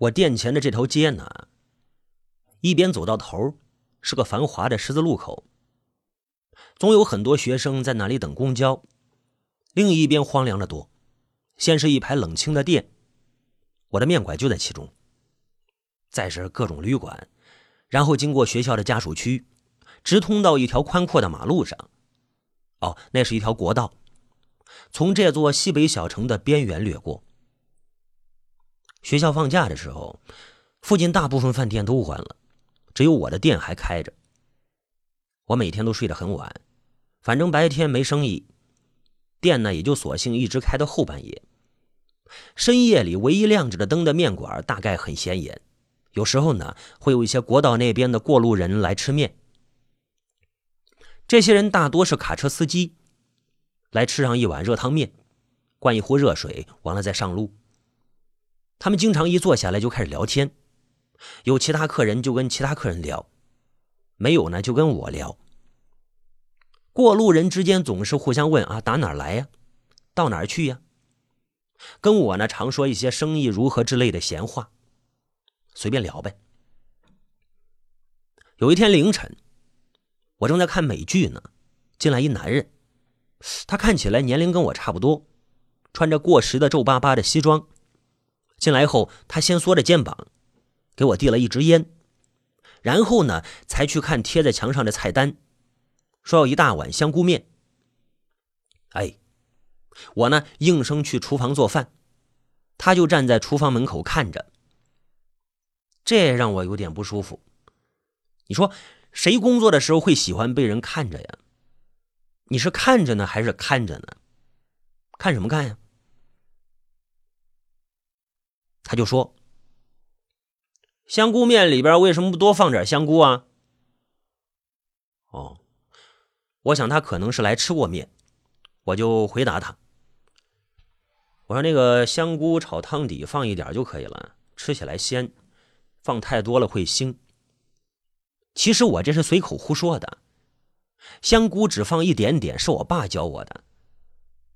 我店前的这条街呢，一边走到头是个繁华的十字路口，总有很多学生在那里等公交；另一边荒凉的多，先是一排冷清的店，我的面馆就在其中；再是各种旅馆，然后经过学校的家属区，直通到一条宽阔的马路上。哦，那是一条国道，从这座西北小城的边缘掠过。学校放假的时候，附近大部分饭店都关了，只有我的店还开着。我每天都睡得很晚，反正白天没生意，店呢也就索性一直开到后半夜。深夜里唯一亮着的灯的面馆大概很显眼，有时候呢会有一些国道那边的过路人来吃面。这些人大多是卡车司机，来吃上一碗热汤面，灌一壶热水，完了再上路。他们经常一坐下来就开始聊天，有其他客人就跟其他客人聊，没有呢就跟我聊。过路人之间总是互相问啊，打哪儿来呀？到哪儿去呀？跟我呢常说一些生意如何之类的闲话，随便聊呗。有一天凌晨，我正在看美剧呢，进来一男人，他看起来年龄跟我差不多，穿着过时的皱巴巴的西装。进来后，他先缩着肩膀，给我递了一支烟，然后呢，才去看贴在墙上的菜单，说要一大碗香菇面。哎，我呢应声去厨房做饭，他就站在厨房门口看着，这让我有点不舒服。你说谁工作的时候会喜欢被人看着呀？你是看着呢，还是看着呢？看什么看呀？他就说：“香菇面里边为什么不多放点香菇啊？”哦，我想他可能是来吃过面，我就回答他：“我说那个香菇炒汤底放一点就可以了，吃起来鲜，放太多了会腥。其实我这是随口胡说的，香菇只放一点点是我爸教我的，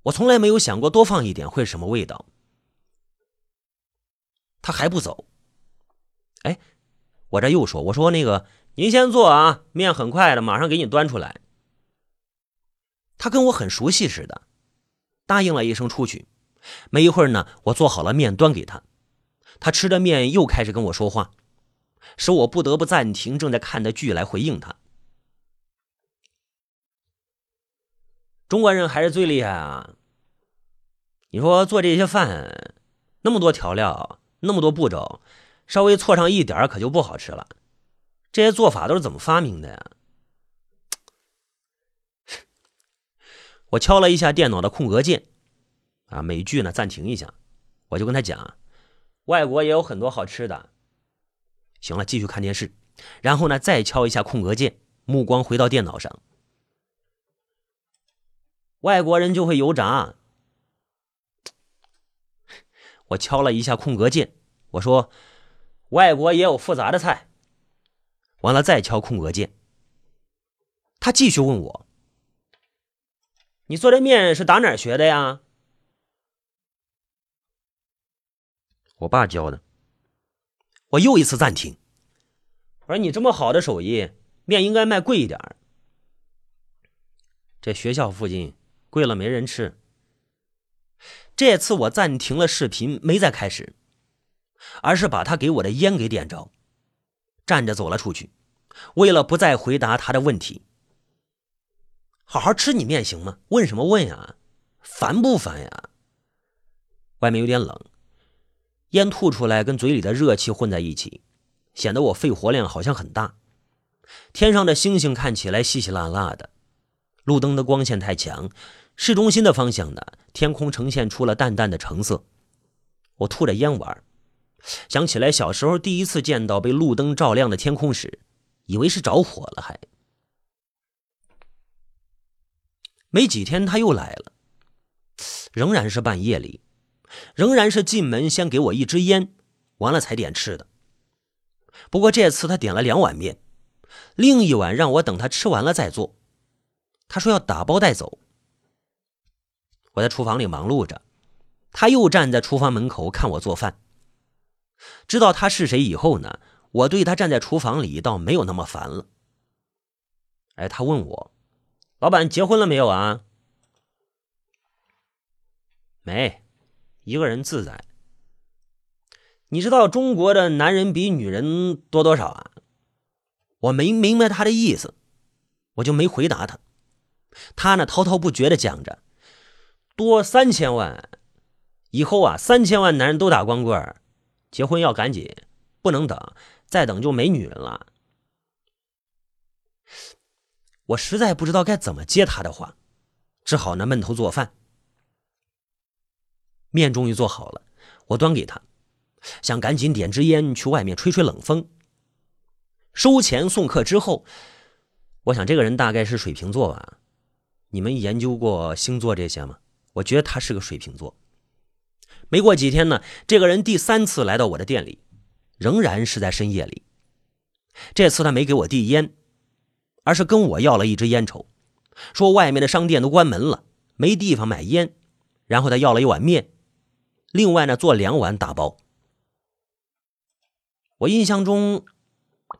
我从来没有想过多放一点会什么味道。”他还不走，哎，我这又说，我说那个您先坐啊，面很快的，马上给你端出来。他跟我很熟悉似的，答应了一声出去。没一会儿呢，我做好了面端给他，他吃着面又开始跟我说话，使我不得不暂停正在看的剧来回应他。中国人还是最厉害啊！你说做这些饭，那么多调料。那么多步骤，稍微错上一点可就不好吃了。这些做法都是怎么发明的呀？我敲了一下电脑的空格键，啊，美剧呢暂停一下，我就跟他讲，外国也有很多好吃的。行了，继续看电视，然后呢再敲一下空格键，目光回到电脑上，外国人就会油炸。我敲了一下空格键，我说：“外国也有复杂的菜。”完了再敲空格键。他继续问我：“你做这面是打哪儿学的呀？”我爸教的。我又一次暂停。我说：“你这么好的手艺，面应该卖贵一点这学校附近贵了没人吃。”这次我暂停了视频，没再开始，而是把他给我的烟给点着，站着走了出去。为了不再回答他的问题，好好吃你面行吗？问什么问呀？烦不烦呀？外面有点冷，烟吐出来跟嘴里的热气混在一起，显得我肺活量好像很大。天上的星星看起来稀稀拉拉的，路灯的光线太强。市中心的方向呢，天空呈现出了淡淡的橙色。我吐着烟玩，想起来小时候第一次见到被路灯照亮的天空时，以为是着火了。还没几天，他又来了，仍然是半夜里，仍然是进门先给我一支烟，完了才点吃的。不过这次他点了两碗面，另一碗让我等他吃完了再做。他说要打包带走。我在厨房里忙碌着，他又站在厨房门口看我做饭。知道他是谁以后呢，我对他站在厨房里倒没有那么烦了。哎，他问我：“老板结婚了没有啊？”没，一个人自在。你知道中国的男人比女人多多少啊？我没明白他的意思，我就没回答他。他呢滔滔不绝的讲着，多三千万，以后啊三千万男人都打光棍结婚要赶紧，不能等，再等就没女人了。我实在不知道该怎么接他的话，只好呢闷头做饭。面终于做好了，我端给他，想赶紧点支烟去外面吹吹冷风。收钱送客之后，我想这个人大概是水瓶座吧？你们研究过星座这些吗？我觉得他是个水瓶座。没过几天呢，这个人第三次来到我的店里，仍然是在深夜里。这次他没给我递烟。而是跟我要了一支烟抽，说外面的商店都关门了，没地方买烟。然后他要了一碗面，另外呢做两碗打包。我印象中，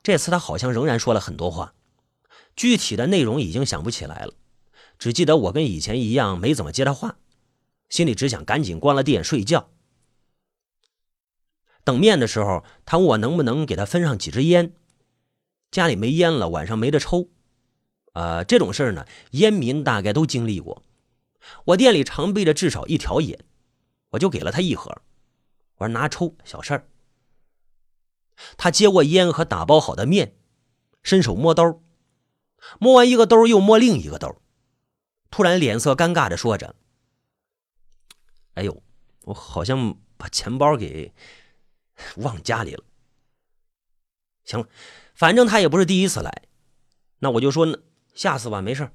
这次他好像仍然说了很多话，具体的内容已经想不起来了，只记得我跟以前一样没怎么接他话，心里只想赶紧关了店睡觉。等面的时候，他问我能不能给他分上几支烟，家里没烟了，晚上没得抽。呃，这种事儿呢，烟民大概都经历过。我店里常备着至少一条烟，我就给了他一盒。我说拿抽，小事儿。他接过烟和打包好的面，伸手摸兜，摸完一个兜又摸另一个兜，突然脸色尴尬的说着：“哎呦，我好像把钱包给 忘家里了。”行了，反正他也不是第一次来，那我就说呢。下次吧，没事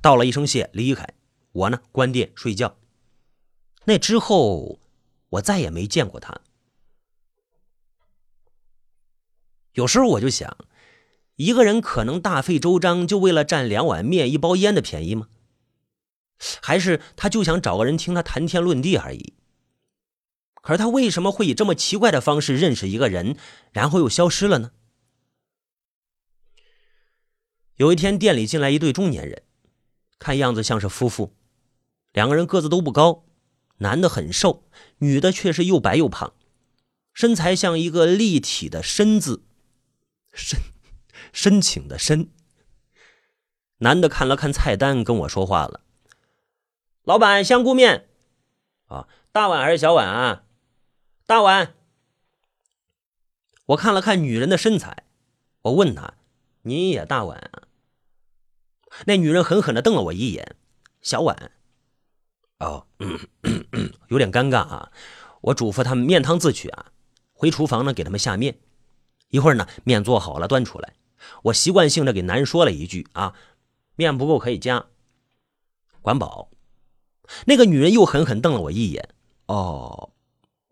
道了一声谢，离开。我呢，关店睡觉。那之后，我再也没见过他。有时候我就想，一个人可能大费周章，就为了占两碗面、一包烟的便宜吗？还是他就想找个人听他谈天论地而已？可是他为什么会以这么奇怪的方式认识一个人，然后又消失了呢？有一天，店里进来一对中年人，看样子像是夫妇。两个人个子都不高，男的很瘦，女的却是又白又胖，身材像一个立体的“深”字，深，深情的“深”。男的看了看菜单，跟我说话了：“老板，香菇面，啊，大碗还是小碗啊？大碗。”我看了看女人的身材，我问她。您也大碗啊？那女人狠狠的瞪了我一眼。小碗。哦，有点尴尬啊。我嘱咐他们面汤自取啊。回厨房呢，给他们下面。一会儿呢，面做好了，端出来。我习惯性的给男人说了一句啊，面不够可以加，管饱。那个女人又狠狠瞪了我一眼。哦，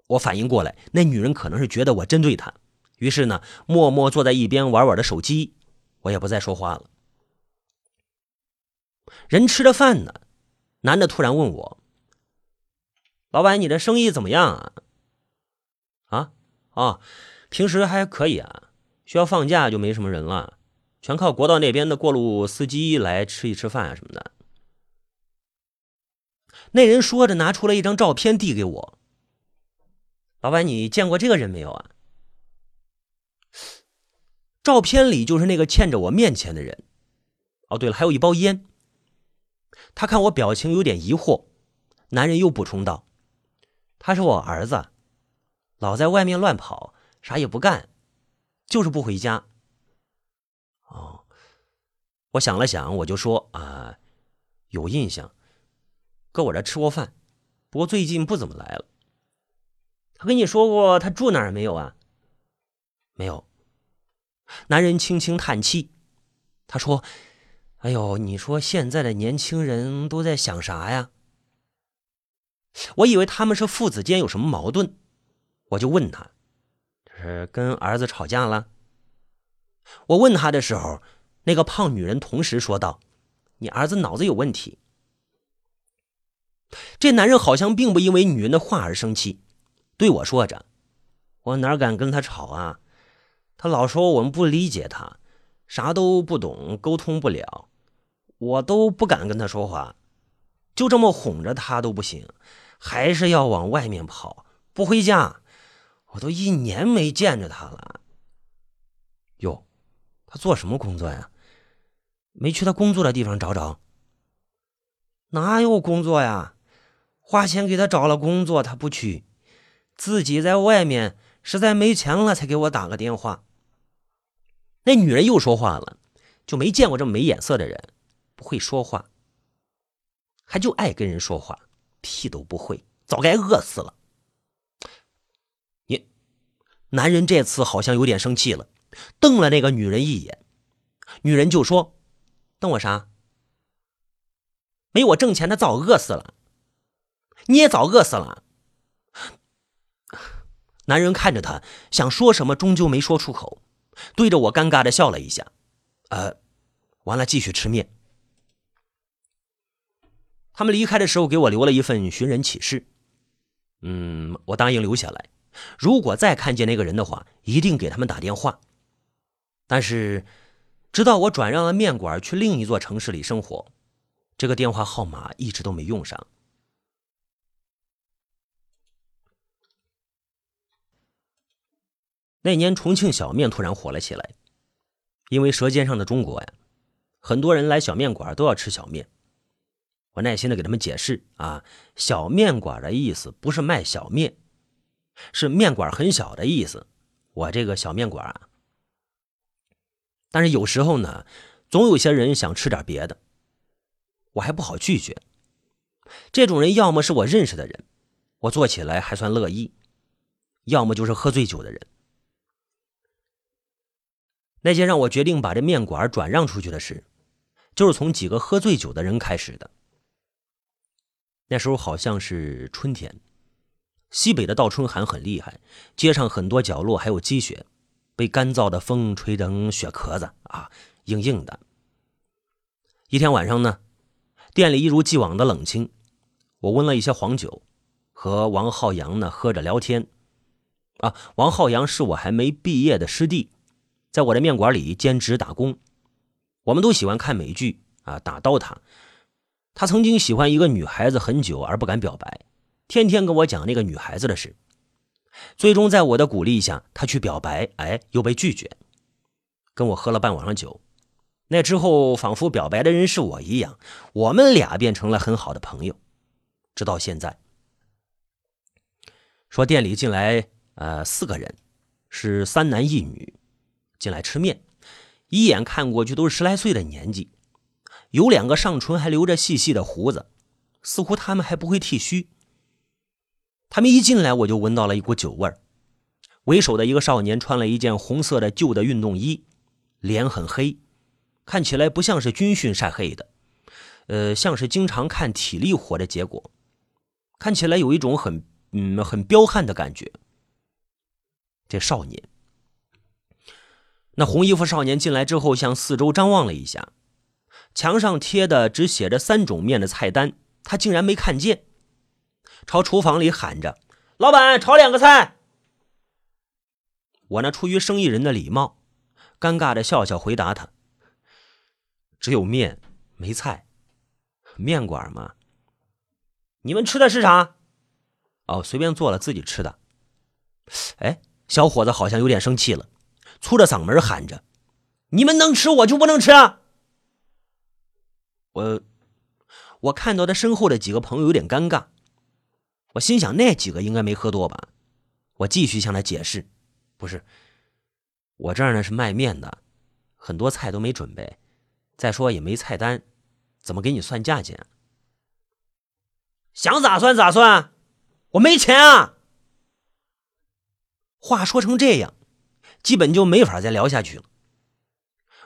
我反应过来，那女人可能是觉得我针对她，于是呢，默默坐在一边玩玩的手机。我也不再说话了。人吃着饭呢，男的突然问我：“老板，你的生意怎么样啊？”“啊啊，平时还可以啊，需要放假就没什么人了，全靠国道那边的过路司机来吃一吃饭啊什么的。”那人说着，拿出了一张照片递给我：“老板，你见过这个人没有啊？”照片里就是那个欠着我面钱的人。哦，对了，还有一包烟。他看我表情有点疑惑，男人又补充道：“他是我儿子，老在外面乱跑，啥也不干，就是不回家。”哦，我想了想，我就说：“啊，有印象，搁我这吃过饭，不过最近不怎么来了。”他跟你说过他住哪儿没有啊？没有。男人轻轻叹气，他说：“哎呦，你说现在的年轻人都在想啥呀？”我以为他们是父子间有什么矛盾，我就问他：“这是跟儿子吵架了？”我问他的时候，那个胖女人同时说道：“你儿子脑子有问题。”这男人好像并不因为女人的话而生气，对我说着：“我哪敢跟他吵啊？他老说我们不理解他，啥都不懂，沟通不了，我都不敢跟他说话，就这么哄着他都不行，还是要往外面跑，不回家。我都一年没见着他了。哟，他做什么工作呀？没去他工作的地方找找？哪有工作呀？花钱给他找了工作，他不去。”自己在外面实在没钱了，才给我打个电话。那女人又说话了，就没见过这么没眼色的人，不会说话，还就爱跟人说话，屁都不会，早该饿死了。你，男人这次好像有点生气了，瞪了那个女人一眼，女人就说：“瞪我啥？没我挣钱，他早饿死了，你也早饿死了。”男人看着他，想说什么，终究没说出口，对着我尴尬的笑了一下。呃，完了，继续吃面。他们离开的时候，给我留了一份寻人启事。嗯，我答应留下来。如果再看见那个人的话，一定给他们打电话。但是，直到我转让了面馆去另一座城市里生活，这个电话号码一直都没用上。那年重庆小面突然火了起来，因为《舌尖上的中国》呀，很多人来小面馆都要吃小面。我耐心的给他们解释啊，小面馆的意思不是卖小面，是面馆很小的意思。我这个小面馆啊，但是有时候呢，总有些人想吃点别的，我还不好拒绝。这种人要么是我认识的人，我做起来还算乐意；要么就是喝醉酒的人。那件让我决定把这面馆转让出去的事，就是从几个喝醉酒的人开始的。那时候好像是春天，西北的倒春寒很厉害，街上很多角落还有积雪，被干燥的风吹成雪壳子啊，硬硬的。一天晚上呢，店里一如既往的冷清，我温了一些黄酒，和王浩洋呢喝着聊天。啊，王浩洋是我还没毕业的师弟。在我的面馆里兼职打工，我们都喜欢看美剧啊，打刀塔。他曾经喜欢一个女孩子很久而不敢表白，天天跟我讲那个女孩子的事。最终在我的鼓励下，他去表白，哎，又被拒绝。跟我喝了半晚上酒，那之后仿佛表白的人是我一样，我们俩变成了很好的朋友，直到现在。说店里进来呃四个人，是三男一女。进来吃面，一眼看过去都是十来岁的年纪，有两个上唇还留着细细的胡子，似乎他们还不会剃须。他们一进来，我就闻到了一股酒味儿。为首的一个少年穿了一件红色的旧的运动衣，脸很黑，看起来不像是军训晒黑的，呃，像是经常看体力活的结果，看起来有一种很嗯很彪悍的感觉。这少年。那红衣服少年进来之后，向四周张望了一下，墙上贴的只写着三种面的菜单，他竟然没看见，朝厨房里喊着：“老板，炒两个菜。”我呢，出于生意人的礼貌，尴尬的笑笑回答他：“只有面，没菜。面馆嘛。你们吃的是啥？哦，随便做了自己吃的。哎，小伙子好像有点生气了。”粗着嗓门喊着：“你们能吃，我就不能吃。”我我看到他身后的几个朋友有点尴尬，我心想那几个应该没喝多吧？我继续向他解释：“不是，我这儿呢是卖面的，很多菜都没准备，再说也没菜单，怎么给你算价钱？想咋算咋算，我没钱啊！”话说成这样。基本就没法再聊下去了。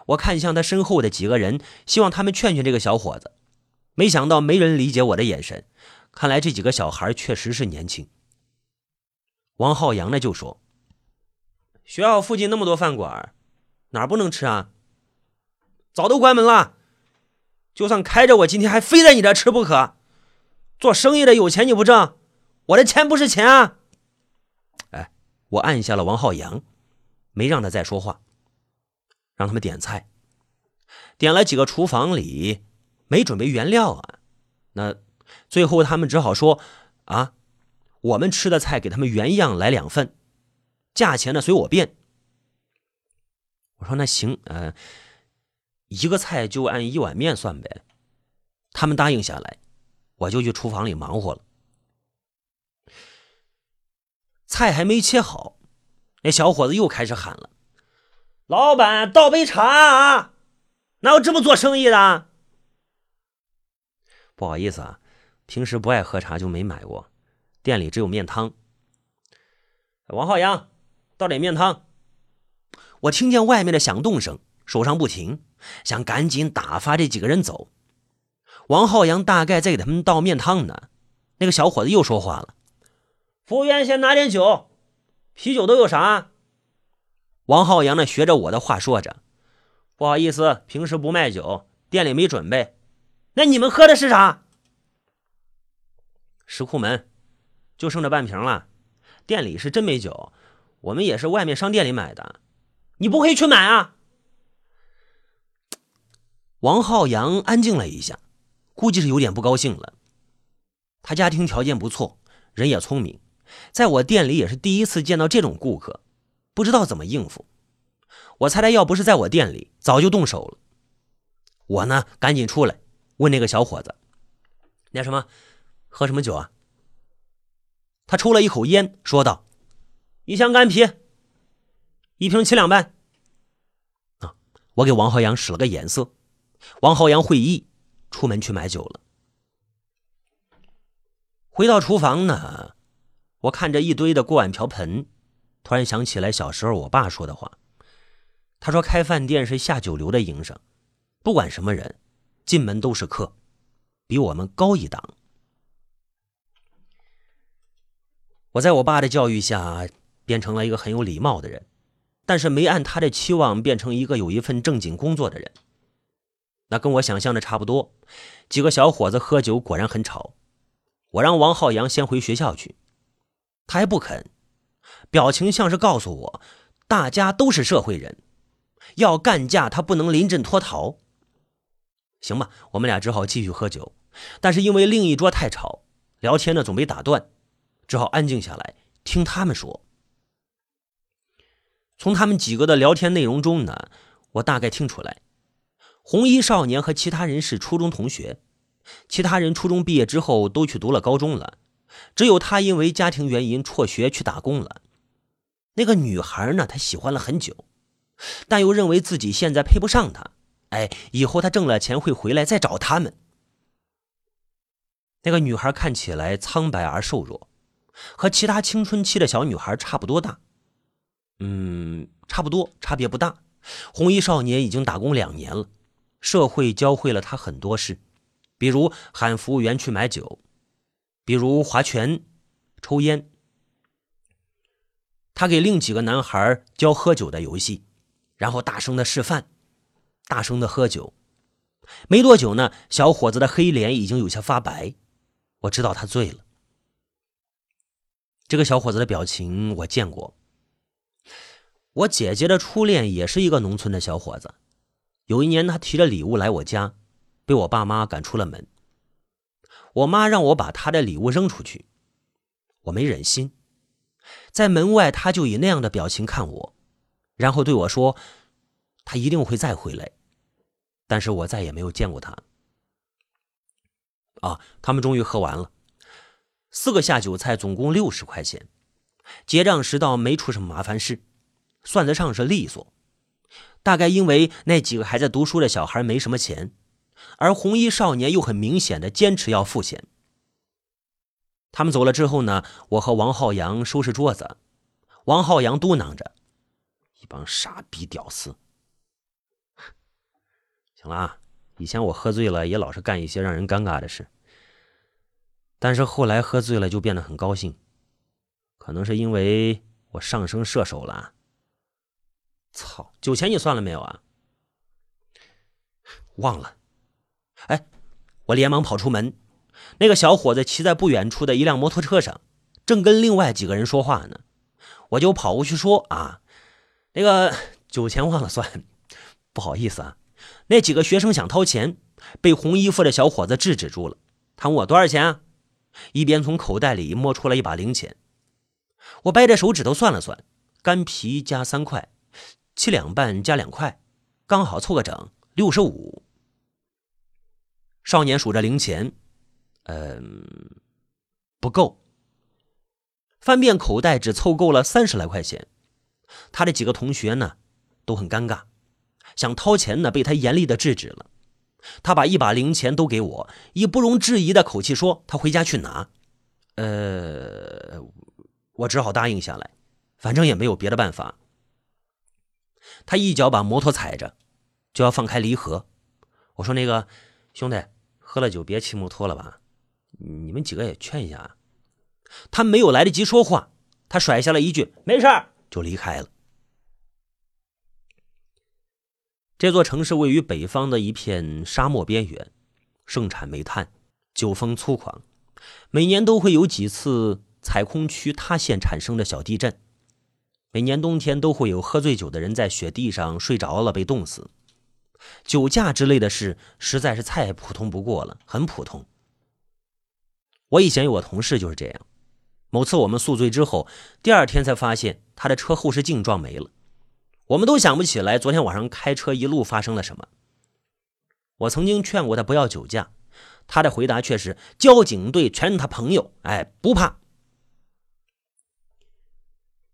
我看向他身后的几个人，希望他们劝劝这个小伙子，没想到没人理解我的眼神。看来这几个小孩确实是年轻。王浩洋呢就说：“学校附近那么多饭馆，哪不能吃啊？早都关门了。就算开着，我今天还非在你这吃不可。做生意的有钱你不挣，我的钱不是钱啊！”哎我按下了王浩洋，没让他再说话，让他们点菜。点了几个厨房里没准备原料啊，那最后他们只好说：“啊，我们吃的菜给他们原样来两份，价钱呢随我便。”我说：“那行，呃，一个菜就按一碗面算呗。”他们答应下来，我就去厨房里忙活了。菜还没切好，那小伙子又开始喊了：“老板，倒杯茶啊！”哪有这么做生意的？不好意思啊，平时不爱喝茶就没买过。店里只有面汤。王浩洋，倒点面汤。我听见外面的响动声，手上不停，想赶紧打发这几个人走。王浩洋大概在给他们倒面汤呢。那个小伙子又说话了：“服务员，先拿点酒，啤酒都有啥？”王浩洋呢，学着我的话说着。不好意思，平时不卖酒，店里没准备。那你们喝的是啥？石库门，就剩这半瓶了。店里是真没酒，我们也是外面商店里买的。你不可以去买啊？王浩洋安静了一下，估计是有点不高兴了。他家庭条件不错，人也聪明，在我店里也是第一次见到这种顾客，不知道怎么应付。我猜他要不是在我店里，早就动手了。我呢，赶紧出来问那个小伙子：“那什么，喝什么酒啊？”他抽了一口烟，说道：“一箱干啤，一瓶七两半。”啊！我给王浩洋使了个眼色，王浩洋会意，出门去买酒了。回到厨房呢，我看着一堆的锅碗瓢盆，突然想起来小时候我爸说的话。他说：“开饭店是下九流的营生，不管什么人，进门都是客，比我们高一档。”我在我爸的教育下，变成了一个很有礼貌的人，但是没按他的期望变成一个有一份正经工作的人。那跟我想象的差不多。几个小伙子喝酒果然很吵，我让王浩洋先回学校去，他还不肯，表情像是告诉我，大家都是社会人。要干架，他不能临阵脱逃。行吧，我们俩只好继续喝酒，但是因为另一桌太吵，聊天呢总被打断，只好安静下来听他们说。从他们几个的聊天内容中呢，我大概听出来，红衣少年和其他人是初中同学，其他人初中毕业之后都去读了高中了，只有他因为家庭原因辍学去打工了。那个女孩呢，他喜欢了很久。但又认为自己现在配不上他，哎，以后他挣了钱会回来再找他们。那个女孩看起来苍白而瘦弱，和其他青春期的小女孩差不多大，嗯，差不多，差别不大。红衣少年已经打工两年了，社会教会了他很多事，比如喊服务员去买酒，比如划拳、抽烟。他给另几个男孩教喝酒的游戏。然后大声的示范，大声的喝酒。没多久呢，小伙子的黑脸已经有些发白。我知道他醉了。这个小伙子的表情我见过。我姐姐的初恋也是一个农村的小伙子。有一年，他提着礼物来我家，被我爸妈赶出了门。我妈让我把她的礼物扔出去，我没忍心。在门外，他就以那样的表情看我。然后对我说：“他一定会再回来。”但是我再也没有见过他。啊，他们终于喝完了，四个下酒菜总共六十块钱，结账时倒没出什么麻烦事，算得上是利索。大概因为那几个还在读书的小孩没什么钱，而红衣少年又很明显的坚持要付钱。他们走了之后呢，我和王浩洋收拾桌子，王浩洋嘟囔着。一帮傻逼屌丝！行了啊，以前我喝醉了也老是干一些让人尴尬的事，但是后来喝醉了就变得很高兴，可能是因为我上升射手了。操，酒钱你算了没有啊？忘了。哎，我连忙跑出门，那个小伙子骑在不远处的一辆摩托车上，正跟另外几个人说话呢。我就跑过去说啊，那个酒钱忘了算，不好意思啊。那几个学生想掏钱，被红衣服的小伙子制止住了。他问我多少钱啊？一边从口袋里摸出了一把零钱。我掰着手指头算了算，干皮加三块，七两半加两块，刚好凑个整，六十五。少年数着零钱，嗯，不够。翻遍口袋，只凑够了三十来块钱。他的几个同学呢，都很尴尬，想掏钱呢，被他严厉的制止了。他把一把零钱都给我，以不容置疑的口气说：“他回家去拿。”呃，我只好答应下来，反正也没有别的办法。他一脚把摩托踩着，就要放开离合。我说：“那个兄弟，喝了酒别骑摩托了吧？你们几个也劝一下。”他没有来得及说话，他甩下了一句“没事就离开了。这座城市位于北方的一片沙漠边缘，盛产煤炭，酒风粗狂，每年都会有几次采空区塌陷产生的小地震。每年冬天都会有喝醉酒的人在雪地上睡着了，被冻死。酒驾之类的事实在是太普通不过了，很普通。我以前有个同事就是这样。某次我们宿醉之后，第二天才发现他的车后视镜撞没了。我们都想不起来昨天晚上开车一路发生了什么。我曾经劝过他不要酒驾，他的回答却是交警队全是他朋友，哎，不怕。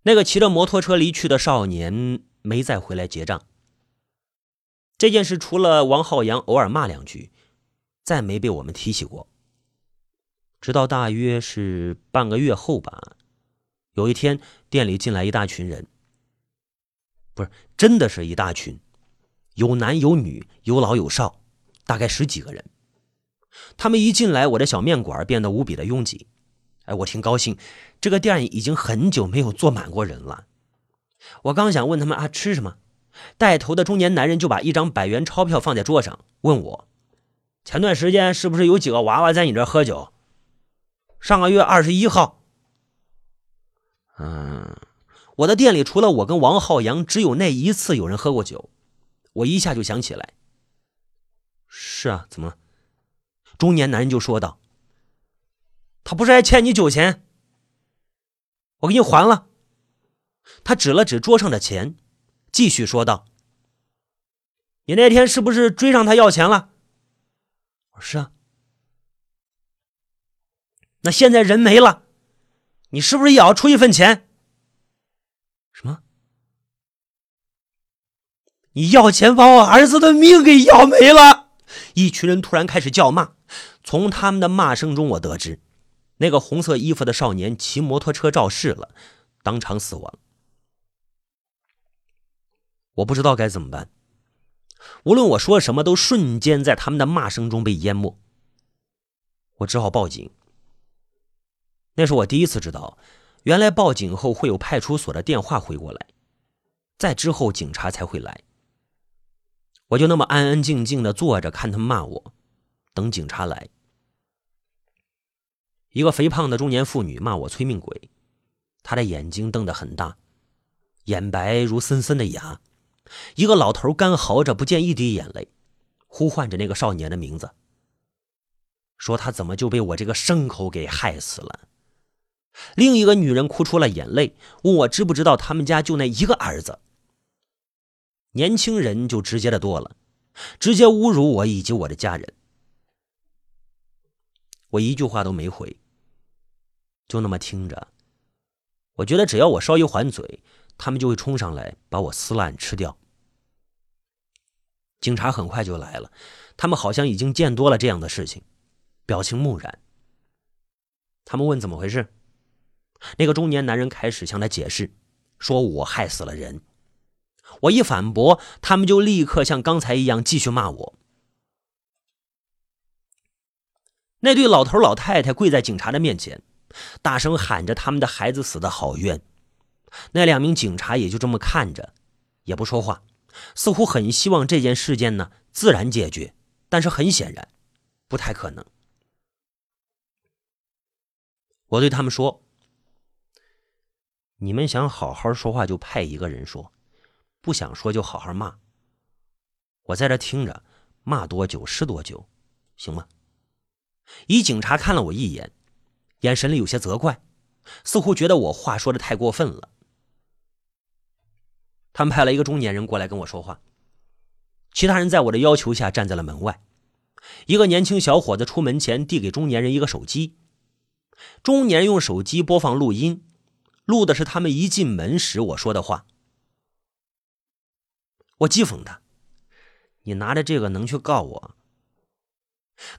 那个骑着摩托车离去的少年没再回来结账。这件事除了王浩洋偶尔骂两句，再没被我们提起过。直到大约是半个月后吧，有一天店里进来一大群人，不是真的是一大群，有男有女，有老有少，大概十几个人。他们一进来，我的小面馆变得无比的拥挤。哎，我挺高兴，这个店已经很久没有坐满过人了。我刚想问他们啊吃什么，带头的中年男人就把一张百元钞票放在桌上，问我：前段时间是不是有几个娃娃在你这喝酒？上个月二十一号，嗯，我的店里除了我跟王浩洋，只有那一次有人喝过酒。我一下就想起来，是啊，怎么了？中年男人就说道：“他不是还欠你酒钱？我给你还了。”他指了指桌上的钱，继续说道：“你那天是不是追上他要钱了？”我说：“是啊。”那现在人没了，你是不是也要出一份钱？什么？你要钱把我儿子的命给要没了！一群人突然开始叫骂，从他们的骂声中，我得知那个红色衣服的少年骑摩托车肇事了，当场死亡。我不知道该怎么办，无论我说什么，都瞬间在他们的骂声中被淹没。我只好报警。那是我第一次知道，原来报警后会有派出所的电话回过来，再之后警察才会来。我就那么安安静静的坐着看他们骂我，等警察来。一个肥胖的中年妇女骂我催命鬼，她的眼睛瞪得很大，眼白如森森的牙。一个老头干嚎着，不见一滴眼泪，呼唤着那个少年的名字，说他怎么就被我这个牲口给害死了。另一个女人哭出了眼泪，问我知不知道他们家就那一个儿子。年轻人就直接的多了，直接侮辱我以及我的家人。我一句话都没回，就那么听着。我觉得只要我稍一还嘴，他们就会冲上来把我撕烂吃掉。警察很快就来了，他们好像已经见多了这样的事情，表情木然。他们问怎么回事。那个中年男人开始向他解释，说我害死了人。我一反驳，他们就立刻像刚才一样继续骂我。那对老头老太太跪在警察的面前，大声喊着他们的孩子死的好冤。那两名警察也就这么看着，也不说话，似乎很希望这件事件呢自然解决，但是很显然，不太可能。我对他们说。你们想好好说话，就派一个人说；不想说，就好好骂。我在这听着，骂多久是多久，行吗？一警察看了我一眼，眼神里有些责怪，似乎觉得我话说的太过分了。他们派了一个中年人过来跟我说话，其他人在我的要求下站在了门外。一个年轻小伙子出门前递给中年人一个手机，中年用手机播放录音，录的是他们一进门时我说的话。我讥讽他：“你拿着这个能去告我？”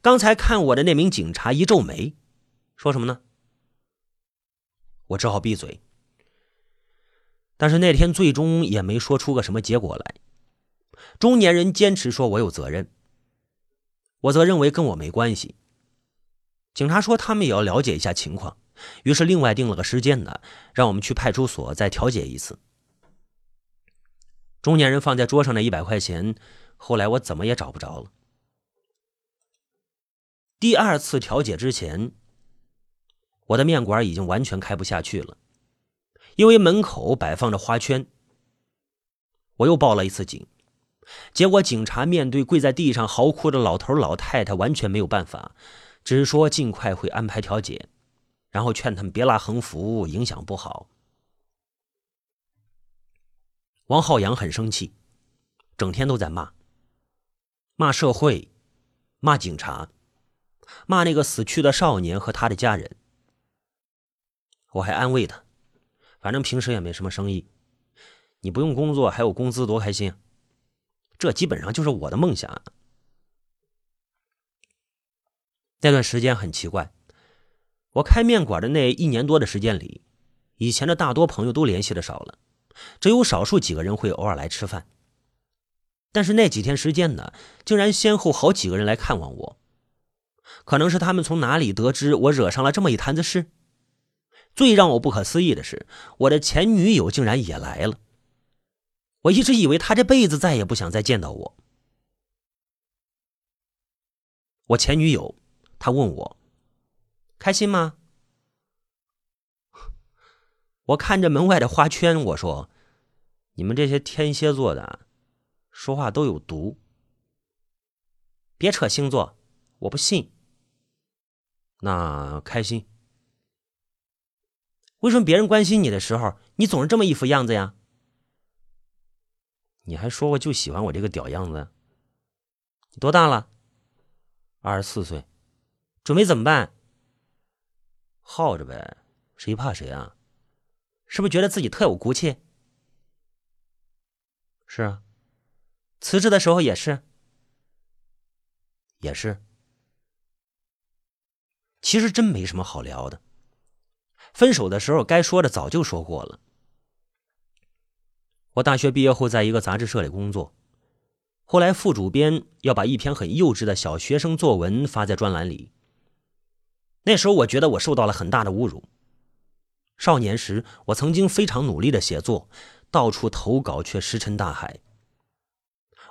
刚才看我的那名警察一皱眉，说什么呢？我只好闭嘴。但是那天最终也没说出个什么结果来。中年人坚持说我有责任。我则认为跟我没关系。警察说他们也要了解一下情况，于是另外定了个时间呢，让我们去派出所再调解一次。中年人放在桌上的一百块钱，后来我怎么也找不着了。第二次调解之前，我的面馆已经完全开不下去了，因为门口摆放着花圈。我又报了一次警。结果，警察面对跪在地上嚎哭的老头老太太，完全没有办法，只是说尽快会安排调解，然后劝他们别拉横幅，影响不好。王浩洋很生气，整天都在骂，骂社会，骂警察，骂那个死去的少年和他的家人。我还安慰他，反正平时也没什么生意，你不用工作还有工资，多开心！这基本上就是我的梦想。那段时间很奇怪，我开面馆的那一年多的时间里，以前的大多朋友都联系的少了，只有少数几个人会偶尔来吃饭。但是那几天时间呢，竟然先后好几个人来看望我，可能是他们从哪里得知我惹上了这么一摊子事。最让我不可思议的是，我的前女友竟然也来了。我一直以为他这辈子再也不想再见到我。我前女友，她问我开心吗？我看着门外的花圈，我说：“你们这些天蝎座的，说话都有毒。别扯星座，我不信。那开心？为什么别人关心你的时候，你总是这么一副样子呀？”你还说过就喜欢我这个屌样子？你多大了？二十四岁，准备怎么办？耗着呗，谁怕谁啊？是不是觉得自己特有骨气？是啊，辞职的时候也是，也是。其实真没什么好聊的，分手的时候该说的早就说过了。我大学毕业后，在一个杂志社里工作。后来副主编要把一篇很幼稚的小学生作文发在专栏里。那时候我觉得我受到了很大的侮辱。少年时，我曾经非常努力的写作，到处投稿却石沉大海。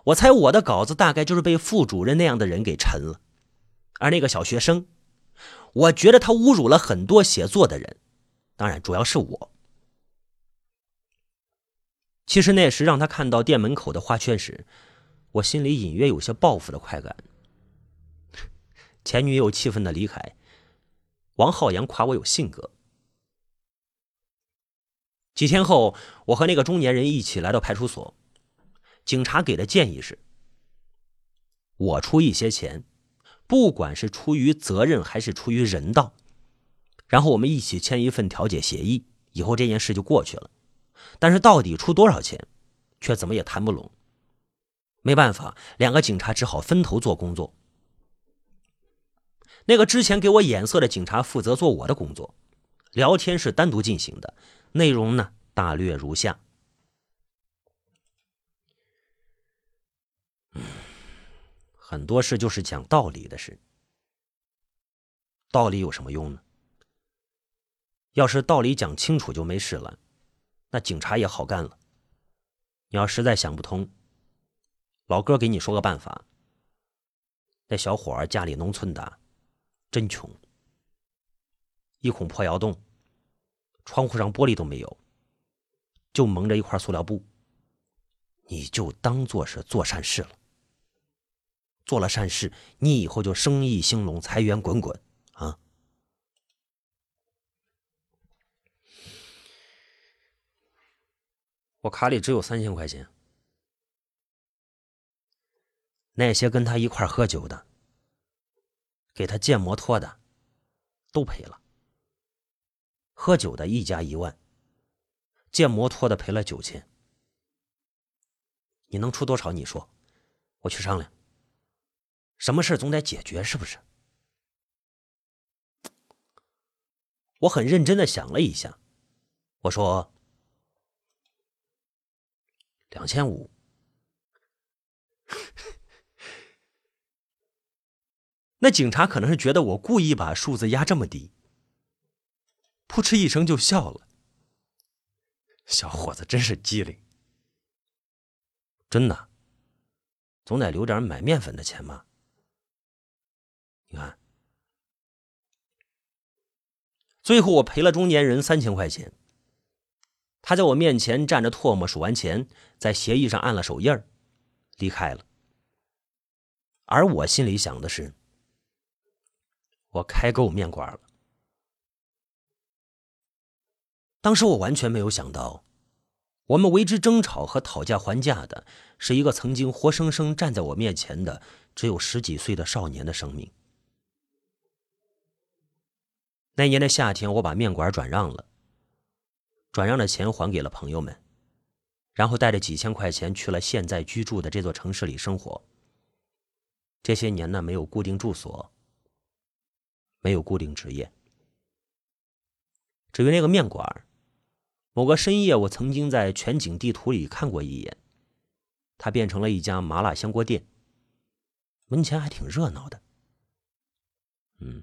我猜我的稿子大概就是被副主任那样的人给沉了。而那个小学生，我觉得他侮辱了很多写作的人，当然主要是我。其实那时让他看到店门口的花圈时，我心里隐约有些报复的快感。前女友气愤的离开，王浩洋夸我有性格。几天后，我和那个中年人一起来到派出所，警察给的建议是：我出一些钱，不管是出于责任还是出于人道，然后我们一起签一份调解协议，以后这件事就过去了。但是到底出多少钱，却怎么也谈不拢。没办法，两个警察只好分头做工作。那个之前给我眼色的警察负责做我的工作，聊天是单独进行的，内容呢大略如下：很多事就是讲道理的事，道理有什么用呢？要是道理讲清楚就没事了。那警察也好干了。你要实在想不通，老哥给你说个办法。那小伙儿家里农村的，真穷，一孔破窑洞，窗户上玻璃都没有，就蒙着一块塑料布，你就当做是做善事了。做了善事，你以后就生意兴隆，财源滚滚啊！我卡里只有三千块钱，那些跟他一块喝酒的、给他借摩托的，都赔了。喝酒的一家一万，借摩托的赔了九千。你能出多少？你说，我去商量。什么事总得解决，是不是？我很认真的想了一下，我说：“两千五。”那警察可能是觉得我故意把数字压这么低，扑哧一声就笑了。小伙子真是机灵，真的，总得留点买面粉的钱吧。你看，最后我赔了中年人三千块钱。他在我面前站着唾沫，数完钱，在协议上按了手印，离开了。而我心里想的是，我开够面馆了。当时我完全没有想到，我们为之争吵和讨价还价的，是一个曾经活生生站在我面前的只有十几岁的少年的生命。那年的夏天，我把面馆转让了，转让的钱还给了朋友们，然后带着几千块钱去了现在居住的这座城市里生活。这些年呢，没有固定住所，没有固定职业。至于那个面馆，某个深夜，我曾经在全景地图里看过一眼，它变成了一家麻辣香锅店，门前还挺热闹的。嗯。